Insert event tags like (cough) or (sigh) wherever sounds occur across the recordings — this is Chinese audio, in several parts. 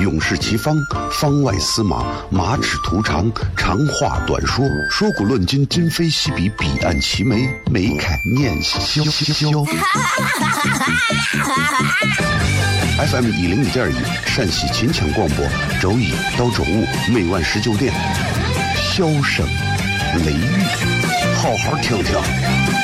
勇士齐方，方外司马，马齿图长，长话短说，说古论今，今非昔比，彼岸齐眉，眉开眼笑。(laughs) FM 一零一点一，陕西秦腔广播，周一到周五每晚十九点，笑声雷雨，好好听听。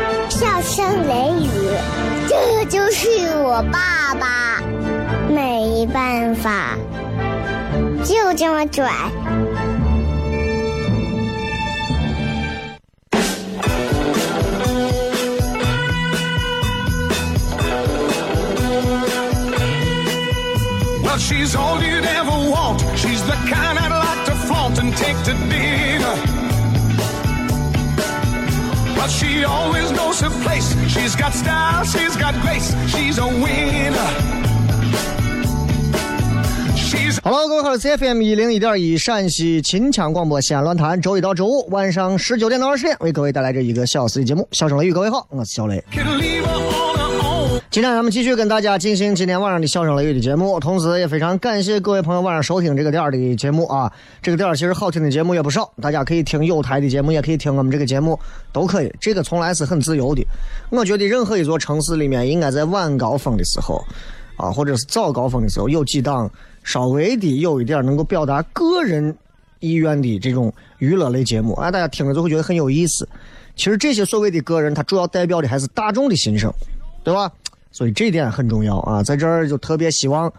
笑声雷雨，这就是我爸爸，没办法，就这么拽。Well, she's all you'd ever want. She's the kind I'd like to flaunt and take to dinner. But she always knows her place. She's got style, she's got grace. She's a winner. She's Hello，各位好，是 FM 一零一点一陕西秦腔广播西安论坛，周一到周五晚上十九点到二十点为各位带来这一个小时的节目。笑声雷雨，各位好，我是小雷。今天咱们继续跟大家进行今天晚上的笑声雷雨的节目，同时也非常感谢各位朋友晚上收听这个点儿的节目啊。这个点儿其实好听的节目也不少，大家可以听有台的节目，也可以听我们这个节目，都可以。这个从来是很自由的。我觉得任何一座城市里面，应该在晚高峰的时候啊，或者是早高峰的时候，有几档稍微的有一点能够表达个人意愿的这种娱乐类节目啊，大家听了就会觉得很有意思。其实这些所谓的个人，他主要代表的还是大众的心声，对吧？所以这点很重要啊，在这儿就特别希望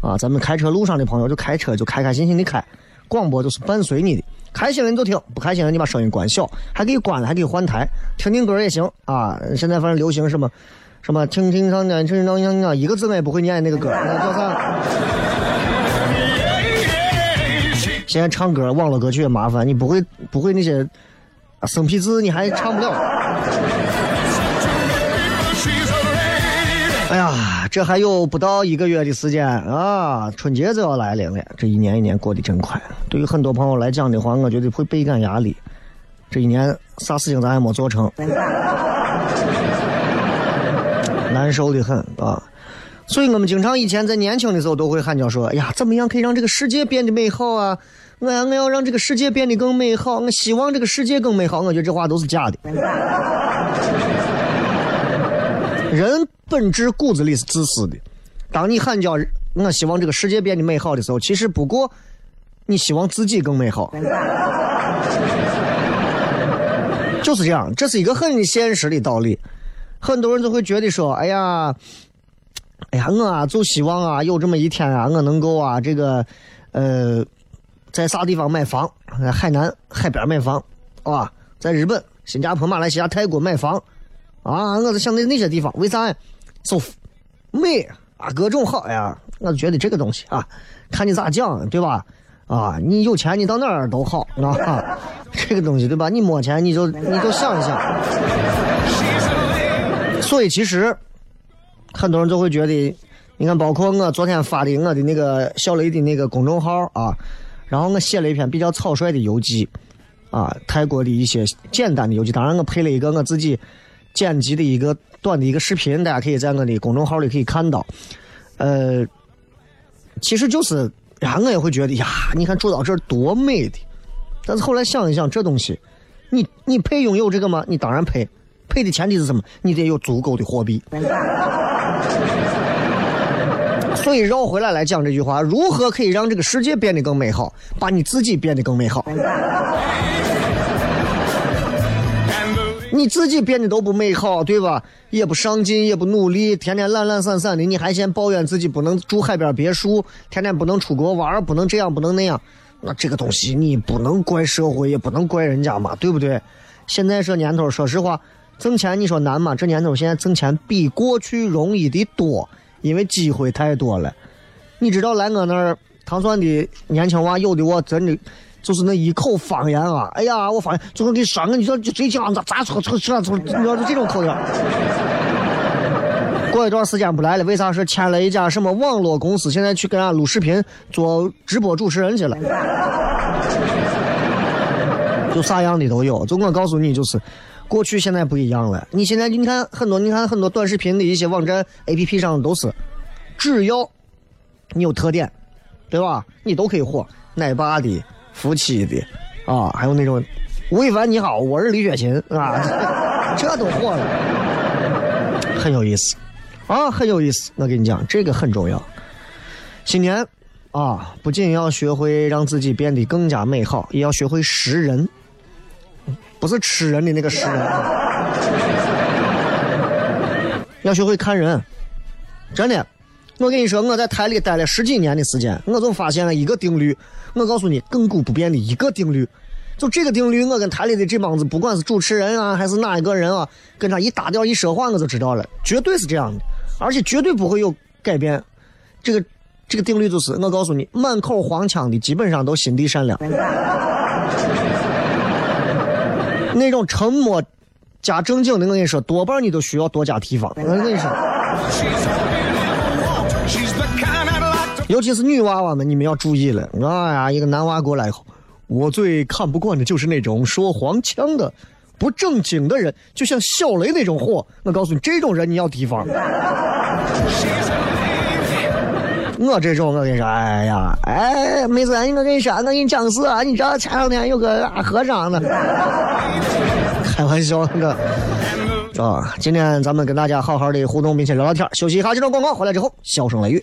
啊，咱们开车路上的朋友就开车就开开心心的开，广播就是伴随你的，开心了你就听，不开心了你把声音关小，还可以关了，还可以换台，听听歌也行啊。现在反正流行什么什么听听唱念听听唱一个字我也不会念那个歌，那叫啥？现在唱歌网络歌曲也麻烦，你不会不会那些生僻字，你还唱不了。哎呀，这还有不到一个月的时间啊，春节就要来临了。这一年一年过得真快。对于很多朋友来讲的话，我觉得会倍感压力。这一年啥事情咱也没做成，难受的很啊。所以我们经常以前在年轻的时候都会喊叫说：“哎呀，怎么样可以让这个世界变得美好啊？我我要让这个世界变得更美好，我希望这个世界更美好。”我觉得这话都是假的。人本质骨子里是自私的。当你喊叫“我希望这个世界变得美好”的时候，其实不过你希望自己更美好，(laughs) 就是这样。这是一个很现实的道理。很多人都会觉得说：“哎呀，哎呀，我啊就希望啊有这么一天啊，我能够啊这个呃在啥地方买房？在海南海边买房，啊，在日本、新加坡、马来西亚、泰国买房。”啊，我在想那那些地方，为啥呀？舒服、美啊，各种好呀！我就觉得这个东西啊，看你咋讲，对吧？啊，你有钱你到哪儿都好啊，(laughs) 这个东西对吧？你没钱你就你就想一想。所以其实很多人都会觉得，你看，包括我昨天发的我的那个小雷的那个公众号啊，然后我写了一篇比较草率的游记啊，泰国的一些简单的游记，当然我配了一个我自己。剪辑的一个短的一个视频，大家可以在我的公众号里可以看到。呃，其实就是呀，我也会觉得呀，你看住到这儿多美的。但是后来想一想，这东西，你你配拥有这个吗？你当然配，配的前提是什么？你得有足够的货币。所以绕回来来讲这句话：如何可以让这个世界变得更美好？把你自己变得更美好。你自己变得都不美好，对吧？也不上进，也不努力，天天懒懒散散的，你还嫌抱怨自己不能住海边别墅，天天不能出国玩，不能这样，不能那样。那这个东西你不能怪社会，也不能怪人家嘛，对不对？现在这年头，说实话，挣钱你说难吗？这年头现在挣钱比过去容易的多，因为机会太多了。你知道来我那儿糖蒜的年轻娃，有的我真的就是那一口方言啊！哎呀，我发现就是给你说，你说就这讲咋咋说说说说，你要是这种口音。(laughs) 过一段时间不来了，为啥是签了一家什么网络公司？现在去跟俺录视频，做直播主持人去了。(laughs) 就啥样的都有。就我告诉你，就是过去现在不一样了。你现在你看很多，你看很多短视频的一些网站 APP 上都是，只要你有特点，对吧？你都可以火。奶爸的、夫妻的，啊，还有那种吴亦凡你好，我是李雪琴啊，(laughs) 这都火了，很有意思。啊，很有意思。我跟你讲，这个很重要。新年啊，不仅要学会让自己变得更加美好，也要学会识人，不是吃人的那个识人，(laughs) 要学会看人。真的，我跟你说，我在台里待了十几年的时间，我就发现了一个定律。我告诉你，亘古不变的一个定律。就这个定律，我跟台里的这帮子，不管是主持人啊，还是哪一个人啊，跟他一搭调一说话，我就知道了，绝对是这样的。而且绝对不会有改变，这个这个定律就是，我告诉你，满口黄腔的基本上都心地善良，那种沉默加正经的，我跟你说，多半你都需要多加提防。我跟你说，尤其是女娃娃们，你们要注意了。哎呀，一个男娃过来以后，我最看不惯的就是那种说黄腔的。不正经的人，就像小雷那种货，我告诉你，这种人你要提防。我这种，我跟你说，哎呀，哎，妹子，我跟你说，我给你讲个事啊，你知道前两天有个和尚呢，开玩笑那个，啊，今天咱们跟大家好好的互动，并且聊聊天，休息一下，这段广告回来之后，笑声雷雨，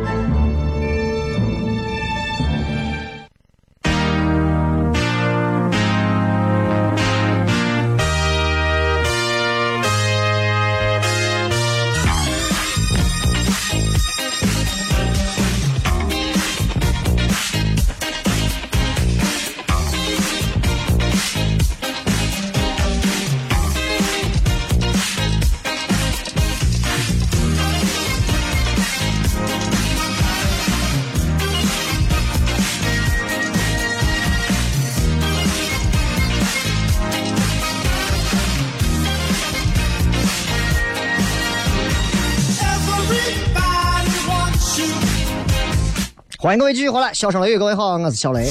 欢迎各位继续回来，笑声雷雨，各位好，我是小雷。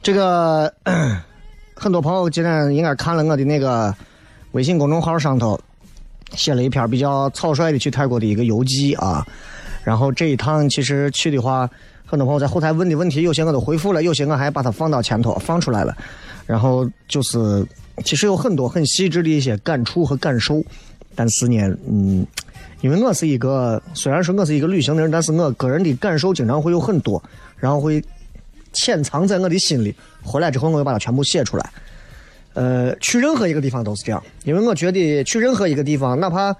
这个 (clears throat) 很多朋友今天应该看了我的那个微信公众号上头写了一篇比较草率的去泰国的一个游记啊。然后这一趟其实去的话，很多朋友在后台问的问题，有些我都回复了，有些我还把它放到前头放出来了。然后就是其实有很多很细致的一些感触和感受，但是呢，嗯，因为我是一个虽然说我是一个旅行的人，但是我个人的感受经常会有很多，然后会潜藏在我的心里，回来之后我会把它全部写出来。呃，去任何一个地方都是这样，因为我觉得去任何一个地方，哪怕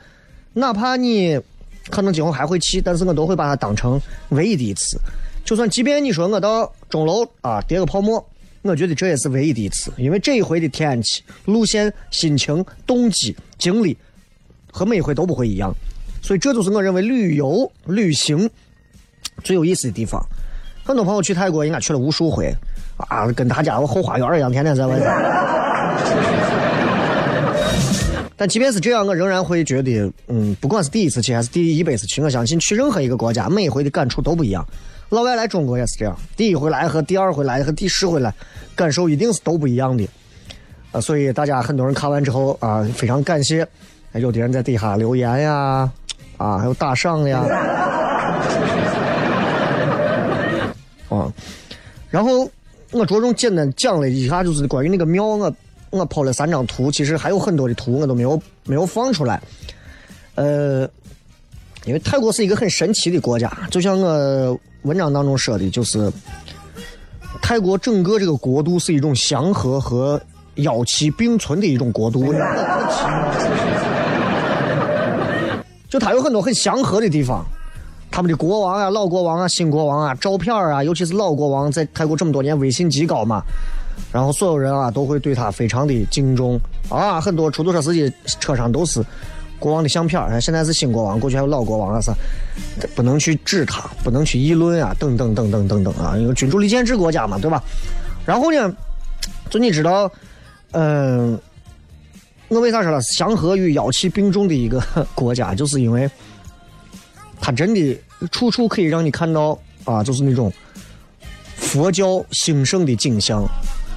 哪怕你可能今后还会去，但是我都会把它当成唯一的一次。就算即便你说我到钟楼啊叠个泡沫，我觉得这也是唯一的一次，因为这一回的天气、路线、心情、动机、经历和每一回都不会一样，所以这就是我认为旅游旅行最有意思的地方。很多朋友去泰国应该去了无数回啊，跟他家后花园一样，天天在外边。(laughs) 但即便是这样，我仍然会觉得，嗯，不管是第一次去还是第一百次去，我相信去任何一个国家，每一回的感触都不一样。老外来中国也是这样，第一回来和第二回来和第十回来，感受一定是都不一样的。啊，所以大家很多人看完之后啊，非常感谢，有的人在底下留言呀，啊还有打赏呀，啊，(laughs) 然后我着重简单讲了一下，就是关于那个庙，我我抛了三张图，其实还有很多的图我都没有没有放出来，呃，因为泰国是一个很神奇的国家，就像我文章当中说的，就是泰国整个这个国度是一种祥和和妖气并存的一种国度，就它有很多很祥和的地方。他们的国王啊、老国王啊、新国王啊，照片啊，尤其是老国王，在泰国这么多年威信极高嘛，然后所有人啊都会对他非常的敬重啊，很多出租车司机车上都是国王的相片。现在是新国王，过去还有老国王啊，啥不能去指他，不能去议论啊，等等等等等等啊，因为君主立宪制国家嘛，对吧？然后呢，就你知道，嗯、我为啥说它是祥和与妖气并重的一个 (laughs) 国家，就是因为。它真的处处可以让你看到啊，就是那种佛教兴盛的景象，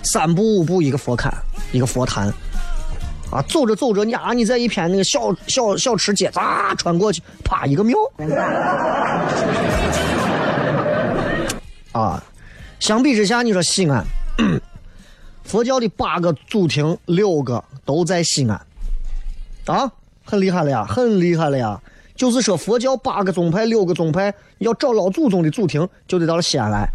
三步五步一个佛龛，一个佛坛，啊，走着走着，你啊，你在一片那个小小小吃街，咋穿过去，啪一个庙，啊，相比之下，你说西安，佛教的八个祖庭，六个都在西安，啊，很厉害了呀，很厉害了呀。就是说，佛教八个宗派、六个宗派，要找老祖宗的祖庭，就得到了西安来。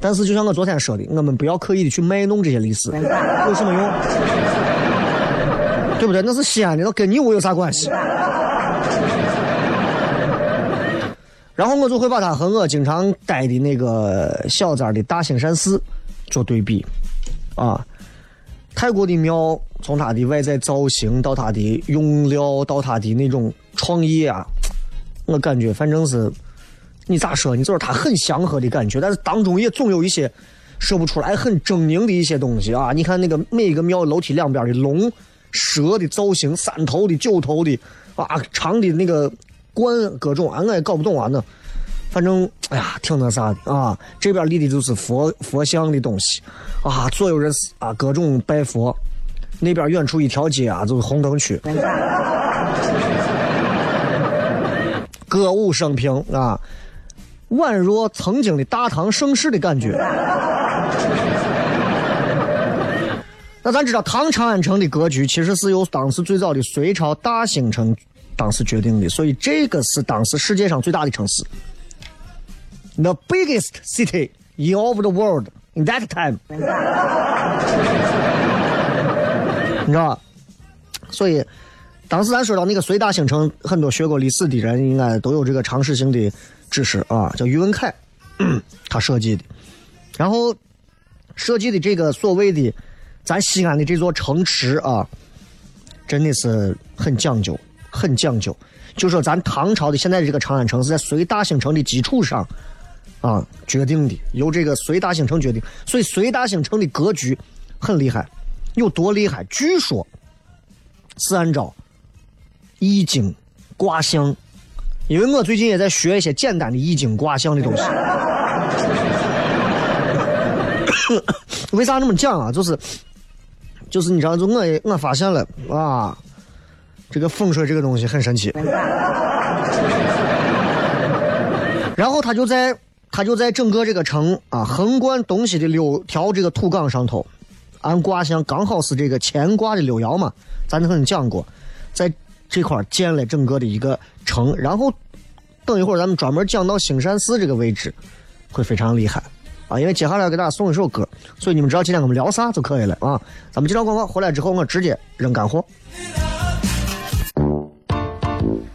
但是，就像我昨天说的，我们不要刻意的去卖弄这些历史，有什么用？(laughs) 对不对？那是西安的，那跟你我有啥关系？然后我就会把它和我经常待的那个小寨的大兴善寺做对比，啊，泰国的庙从它的外在造型到它的用料到它的那种创意啊，我感觉反正是你咋说，你就是它很祥和的感觉，但是当中也总有一些说不出来很狰狞的一些东西啊。你看那个每一个庙楼梯两边的龙、蛇的造型，三头的、九头的啊，长的那个冠各种啊，我也搞不懂啊那。反正哎呀，挺那啥的啊！这边立的就是佛佛像的东西啊，所有人啊各种拜佛。那边远处一条街啊，就是红灯区，歌舞升平啊，宛若曾经的大唐盛世的感觉。那咱知道唐长安城的格局其实是由当时最早的隋朝大兴城当时决定的，所以这个是当时世界上最大的城市。The biggest city in all the world in that time，(laughs) 你知道？所以，当时咱说到那个隋大兴城，很多学过历史的人应该都有这个常识性的知识啊，叫宇文恺，(clears throat) 他设计的。然后设计的这个所谓的咱西安的这座城池啊，真的是很讲究，很讲究。就说咱唐朝的现在的这个长安城是在隋大兴城的基础上。啊，决定的由这个隋大兴城决定，所以隋大兴城的格局很厉害，有多厉害？据说是按照易经卦象，因为我最近也在学一些简单的易经卦象的东西。为啥那么讲啊？就是就是你知道，就我也我发现了啊，这个风水这个东西很神奇。(laughs) 然后他就在。他就在整个这个城啊，横贯东西的六条这个土岗上头，按卦象刚好是这个乾卦的六爻嘛，咱曾经讲过，在这块建了整个的一个城，然后等一会儿咱们专门讲到兴善寺这个位置，会非常厉害啊！因为接下来要给大家送一首歌，所以你们知道今天我们聊啥就可以了啊！咱们接着广告回来之后，我直接扔干货。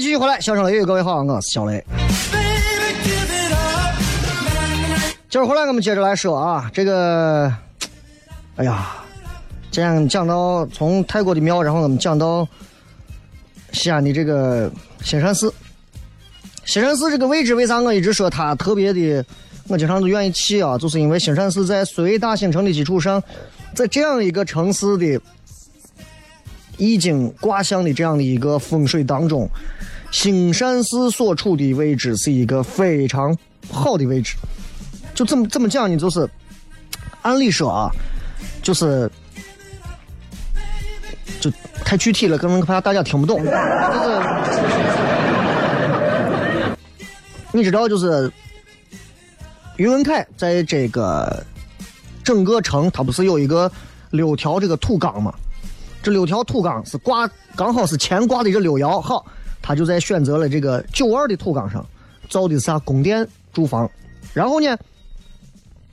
继续回来，笑声雷雨，各位好，我是小雷。今儿回来，我们接着来说啊，这个，哎呀，今天讲到从泰国的庙，然后我们讲到西安的这个兴善寺。兴善寺这个位置，为啥我一直说它特别的？我经常都愿意去啊，就是因为兴善寺在隋大兴城的基础上，在这样一个城市的。易经卦象的这样的一个风水当中，兴善寺所处的位置是一个非常好的位置。就怎么怎么讲呢？就是按理说啊，就是就太具体了，可能怕大家听不懂。就是你知道，就是于文凯在这个整个城，他不是有一个六条这个土岗吗？这六条土岗是挂，刚好是乾卦的这六爻，好，他就在选择了这个九二的土岗上造的是啥宫殿住房，然后呢，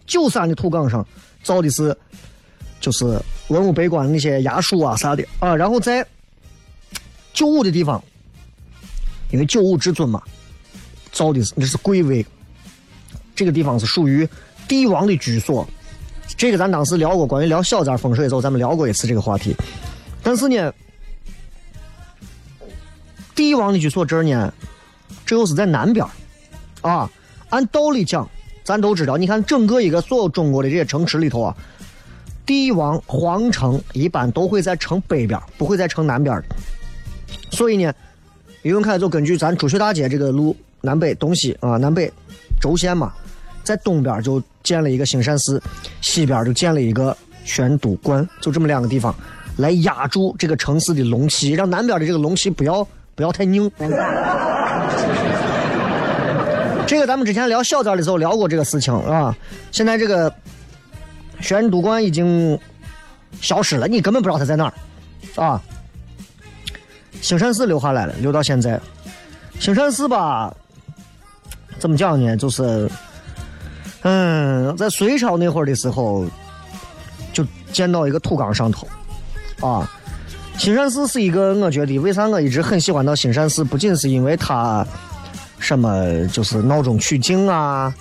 九三的土岗上造的是就是文武百官那些衙署啊啥的啊，然后在九五的地方，因为九五至尊嘛，造的是那是贵位，这个地方是属于帝王的居所，这个咱当时聊过，关于聊小宅风水的时候，咱们聊过一次这个话题。但是呢，帝王的居所这儿呢，这又是在南边啊。按道理讲，咱都知道，你看整个一个所有中国的这些城池里头啊，帝王皇城一般都会在城北边，不会在城南边的。所以呢，于文凯就根据咱朱雀大街这个路南北东西啊，南北轴线嘛，在东边就建了一个兴善寺，西边就建了一个玄都观，就这么两个地方。来压住这个城市的龙气，让南边的这个龙气不要不要太拧。这个咱们之前聊小寨的时候聊过这个事情啊。现在这个玄都观已经消失了，你根本不知道它在哪儿啊。兴善寺留下来了，留到现在。兴善寺吧，怎么讲呢？就是，嗯，在隋朝那会儿的时候，就建到一个土岗上头，啊。兴善寺是一个，我觉得为啥我一直很喜欢到兴善寺，不仅是因为它什么就是闹中取静啊，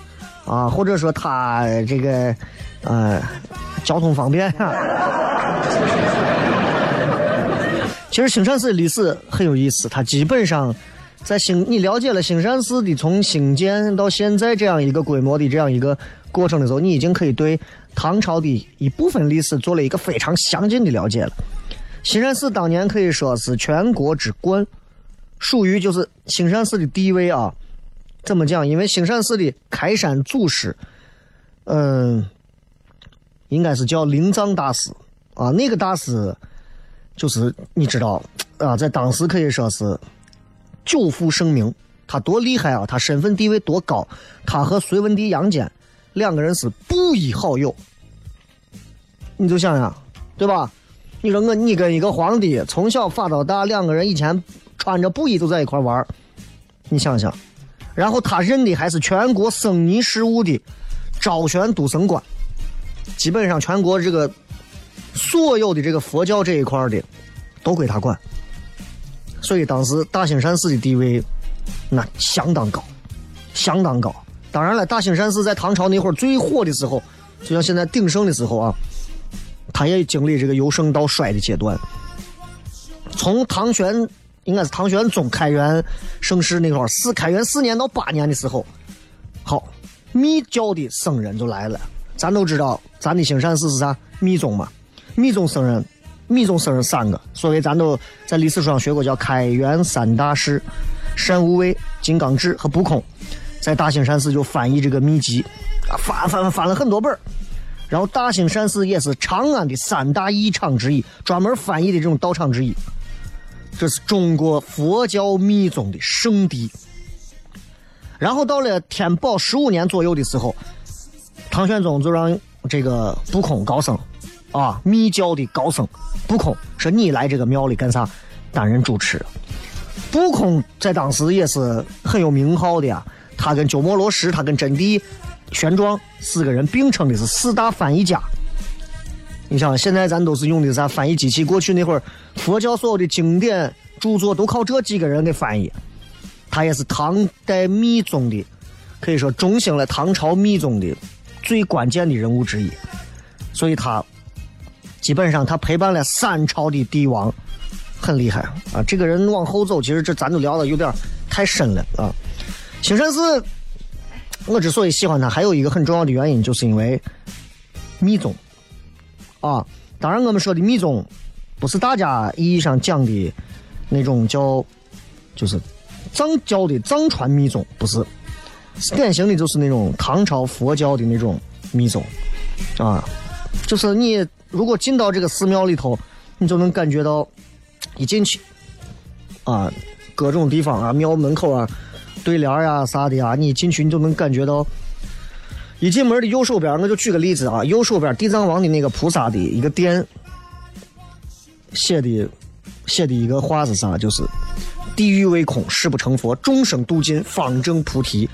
啊，或者说它这个呃交通方便啊。(laughs) 其实兴善寺的历史很有意思，它基本上在兴你了解了兴善寺的从兴建到现在这样一个规模的这样一个过程的时候，你已经可以对唐朝的一部分历史做了一个非常详尽的了解了。兴善寺当年可以说是全国之冠，属于就是兴善寺的地位啊。怎么讲？因为兴善寺的开山祖师，嗯，应该是叫灵藏大师啊。那个大师就是你知道啊，在当时可以说是久负盛名。他多厉害啊！他身份地位多高？他和隋文帝杨坚两个人是布衣好友。你就想想，对吧？你说我你跟一个皇帝从小发到大，两个人以前穿着布衣都在一块玩你想想，然后他认的还是全国僧尼事务的昭玄都僧官，基本上全国这个所有的这个佛教这一块的都归他管，所以当时大兴善寺的地位那相当高，相当高。当然了，大兴善寺在唐朝那会儿最火的时候，就像现在鼎盛的时候啊，它也经历这个由盛到衰的阶段。从唐玄应该是唐玄宗开元盛世那会儿，四开元四年到八年的时候，好，密教的僧人就来了。咱都知道，咱的兴善寺是啥？密宗嘛。密宗僧人，密宗僧人三个，所谓咱都在历史书上学过，叫开元三大士：善无畏、金刚智和不空。在大兴善寺就翻译这个秘籍，啊，翻翻翻了很多本儿然后大兴善寺也是长安的三大义场之一，专门翻译的这种道场之一。这是中国佛教密宗的圣地。然后到了天宝十五年左右的时候，唐玄宗就让这个不空高僧，啊，密教的高僧不空说你来这个庙里干啥？担任主持。不空在当时也是很有名号的呀，他跟鸠摩罗什，他跟真谛、玄奘四个人并称的是四大翻译家。你想，现在咱都是用的啥翻译机器？过去那会儿，佛教所有的经典著作都靠这几个人给翻译。他也是唐代密宗的，可以说中兴了唐朝密宗的最关键的人物之一。所以他基本上他陪伴了三朝的帝王，很厉害啊！这个人往后走，其实这咱就聊的有点太深了啊。兴善寺，我之所以喜欢它，还有一个很重要的原因，就是因为密宗。啊，当然我们说的密宗，不是大家意义上讲的那种叫，就是藏教的藏传密宗，不是，典型的就是那种唐朝佛教的那种密宗，啊，就是你如果进到这个寺庙里头，你就能感觉到，一进去，啊，各种地方啊，庙门口啊，对联呀啥的啊，你进去你就能感觉到。一进门的右手边，我就举个例子啊，右手边地藏王的那个菩萨的一个殿写的写的一个话是啥？就是“地狱未空，誓不成佛；众生度尽，方证菩提。”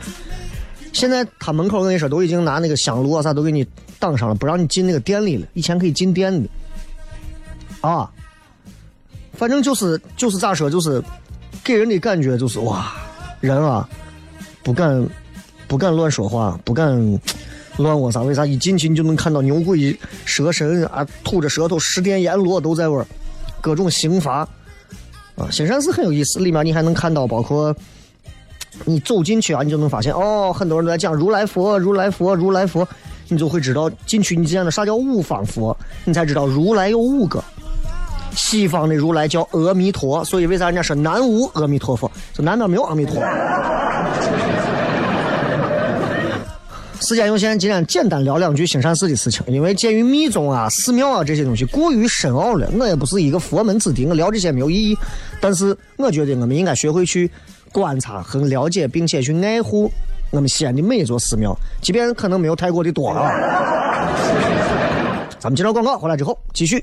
现在他门口我跟你说，都已经拿那个香炉啊啥都给你挡上了，不让你进那个店里了。以前可以进店的啊，反正就是就是咋说，就是给人的感觉就是哇，人啊不敢。不敢乱说话，不敢乱我啥？为啥一进去你就能看到牛鬼蛇神啊，吐着舌头，十殿阎罗都在玩，各种刑罚啊！兴善寺很有意思，里面你还能看到，包括你走进去啊，你就能发现哦，很多人都在讲如来佛，如来佛，如来佛，你就会知道进去你见了啥叫五方佛，你才知道如来有五个。西方的如来叫阿弥陀，所以为啥人家说南无阿弥陀佛？就南边没有阿弥陀。时间有限，今天简单聊两句兴善寺的事情。因为鉴于密宗啊、寺庙啊这些东西过于深奥了，我也不是一个佛门子弟，我聊这些没有意义。但是我觉得我们应该学会去观察和了解，并且去爱护我们西安的每一座寺庙，即便可能没有泰国的多啊。咱们接着广告，回来之后继续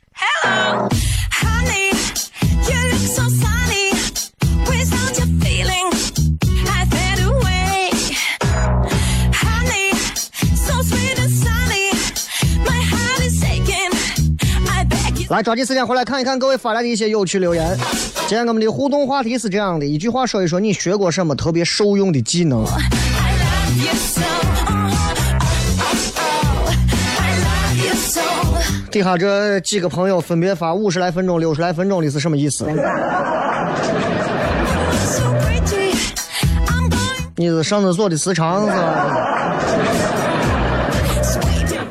抓紧时间回来看一看各位发来的一些有趣留言。今天我们的互动话题是这样的：一句话说一说你学过什么特别受用的技能。底下这几个朋友分别发五十来分钟、六十来分钟的是什么意思？你是上厕所的时长是吧？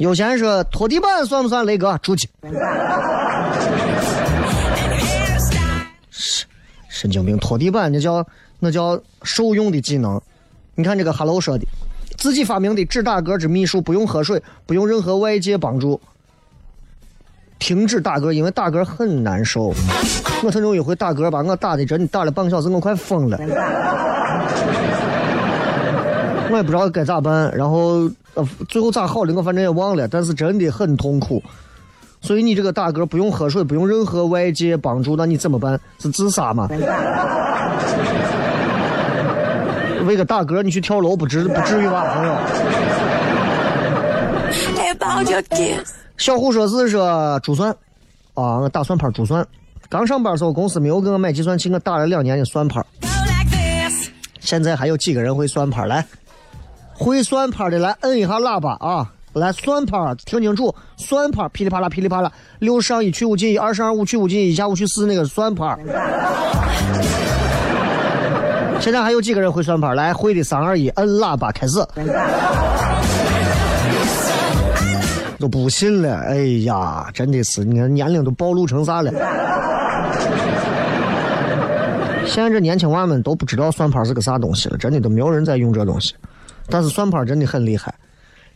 有钱说拖地板算不算雷哥？出去！神经病，拖地板那叫那叫受用的技能。你看这个 Hello 说的，自己发明的止打嗝之秘术，不用喝水，不用任何外界帮助，停止打嗝，因为打嗝很难受。我曾经有一回打嗝把我打的真的打了半个小时，我快疯了。我也不知道该咋办，然后呃最后咋好的我反正也忘了，但是真的很痛苦。所以你这个打嗝不用喝水，不用任何外界帮助，那你怎么办？是自杀吗？为个打嗝你去跳楼不至不至于吧，朋友.小虎说是说珠算啊，我打算盘珠算。刚上班的时候，公司没有给我买计算器，我打了两年的算盘。现在还有几个人会算盘？来，会算盘的来摁一下喇叭啊！来算盘，听清楚，算盘噼里啪啦噼里啪啦，六上一去五进一，二上二五去五进一，下五去四那个算盘。现在还有几个人会算盘？来，会的三二一，摁喇叭开始。都不信了，哎呀，真的是，你看年龄都暴露成啥了？现在这年轻娃们都不知道算盘是个啥东西了，真的都没有人在用这东西。但是算盘真的很厉害，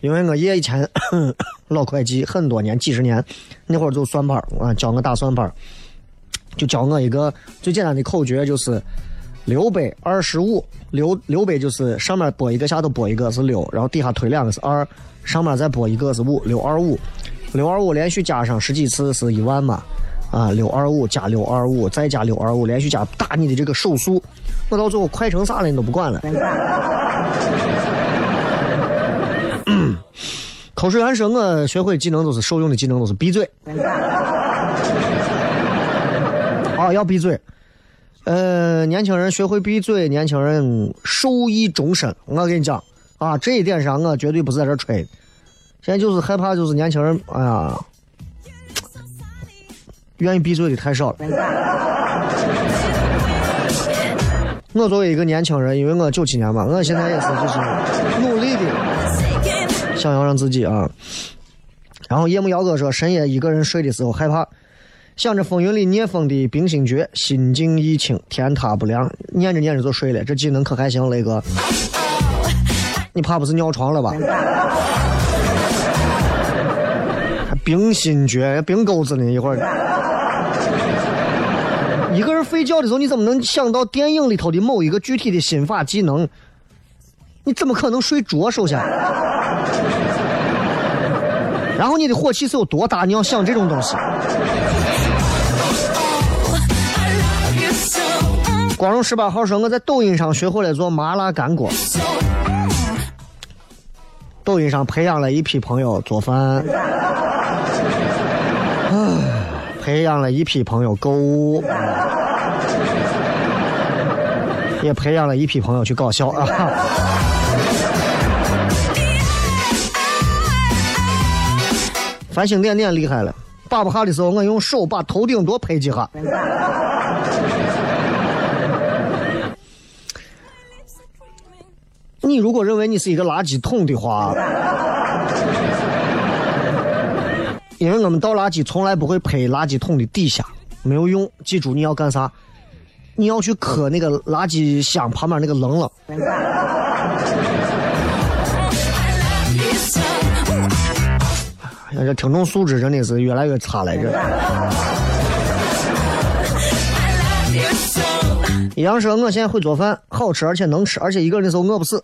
因为我爷以前 (coughs) 老会计很多年几十年，那会儿就算盘啊，教我打算盘，就教我一个最简单的口诀，就是六百二十五，六六百就是上面拨一个，下头拨一个是六，然后底下推两个是二，上面再拨一个是五，六二五，六二五连续加上十几次是一万嘛。啊，六二五加六二五，再加六二五，连续加打你的这个手速，我到最后快成啥了你都不管了。口水完说，我学会技能都是受用的技能，都是闭嘴。(laughs) 啊，要闭嘴。呃，年轻人学会闭嘴，年轻人受益终身。我跟你讲啊，这一点上我绝对不是在这吹。现在就是害怕，就是年轻人，哎呀，愿意闭嘴的太少了。(laughs) 我作为一个年轻人，因为我九七年嘛，我现在也是就是努力的想要让自己啊。然后夜幕瑶哥说，深夜一个人睡的时候害怕，想着风云里聂风的冰心诀，心静意清，天塌不凉，念着念着就睡了。这技能可还行，雷哥。你怕不是尿床了吧？还冰心诀、冰钩子呢，一会儿。一个人睡觉的时候，你怎么能想到电影里头的某一个具体的心法技能？你怎么可能睡着？首先，然后你的火气是有多大？你要想这种东西。光荣十八号说，我在抖音上学会了做麻辣干锅。抖音上培养了一批朋友做饭，培养了一批朋友购物，也培养了一批朋友去搞笑啊。繁星点点厉害了，打不下的时候，我用手把头顶多拍几下。你如果认为你是一个垃圾桶的话，因为我们倒垃圾从来不会拍垃圾桶的底下，没有用。记住你要干啥？你要去磕那个垃圾箱旁边那个棱棱。哎呀，这听众素质真的是越来越差了。这 I love you so, 杨说，我现在会做饭，好吃而且能吃，而且一个人的时候饿不死。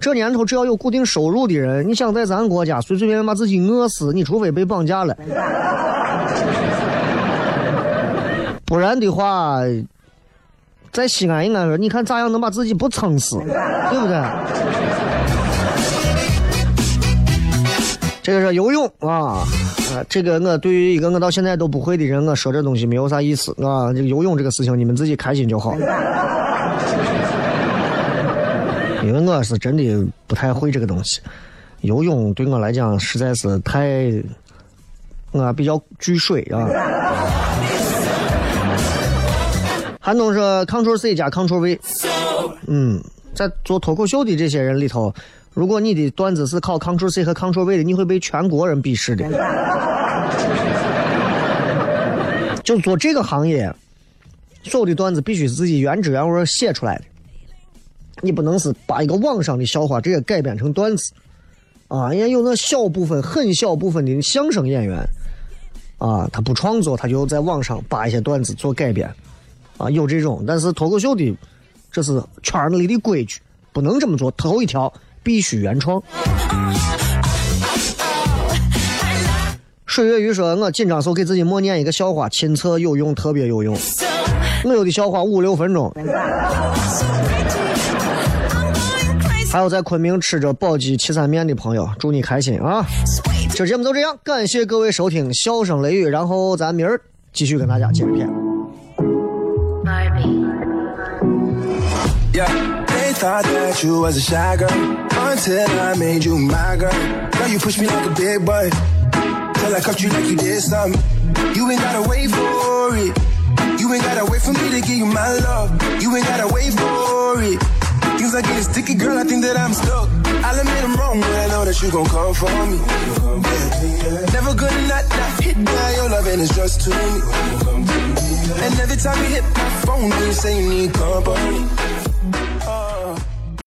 这年头，只要有固定收入的人，你想在咱国家随随便便把自己饿死，你除非被绑架了，不然的话，在西安应该说，你看咋样能把自己不撑死，(laughs) 对不对？这个是游泳啊，啊，这个我对于一个我到现在都不会的人，我说这东西没有啥意思啊。这个游泳这个事情，你们自己开心就好。(laughs) 因为我是真的不太会这个东西，游泳对我来讲实在是太，我比较惧水啊。韩东说 Ctrl C 加 Ctrl V，嗯，在做脱口秀的这些人里头，如果你的段子是靠 Ctrl C 和 Ctrl V 的，你会被全国人鄙视的。(laughs) 就做这个行业，所有的段子必须是自己原汁原味写出来的。你不能是把一个网上的笑话直接改编成段子，啊，人家有那小部分、很小部分的相声演员，啊，他不创作，他就在网上把一些段子做改编，啊，有这种。但是脱口秀的，这是圈儿里的规矩，不能这么做。头一条必须原创。水月鱼说：“我紧张时候给自己默念一个笑话，亲测有用，特别有用。我有的笑话五六分钟。”还有在昆明吃着宝鸡岐山面的朋友，祝你开心啊！Sweet 这节目就这样，感谢各位收听笑声雷雨，然后咱明儿继续跟大家接着片。Thought that you was a shy girl until I made you my girl. Now you push me like a big boy till I cuffed you like you did something. You ain't gotta wait for it. You ain't gotta wait for me to give you my love. You ain't gotta wait for it. Things are getting sticky, girl. I think that I'm stuck. I'll admit I'm wrong, but I know that you gon' come for me. Never gonna not, not hit by your love, and it's just to me. And every time you hit my phone, you say you need company.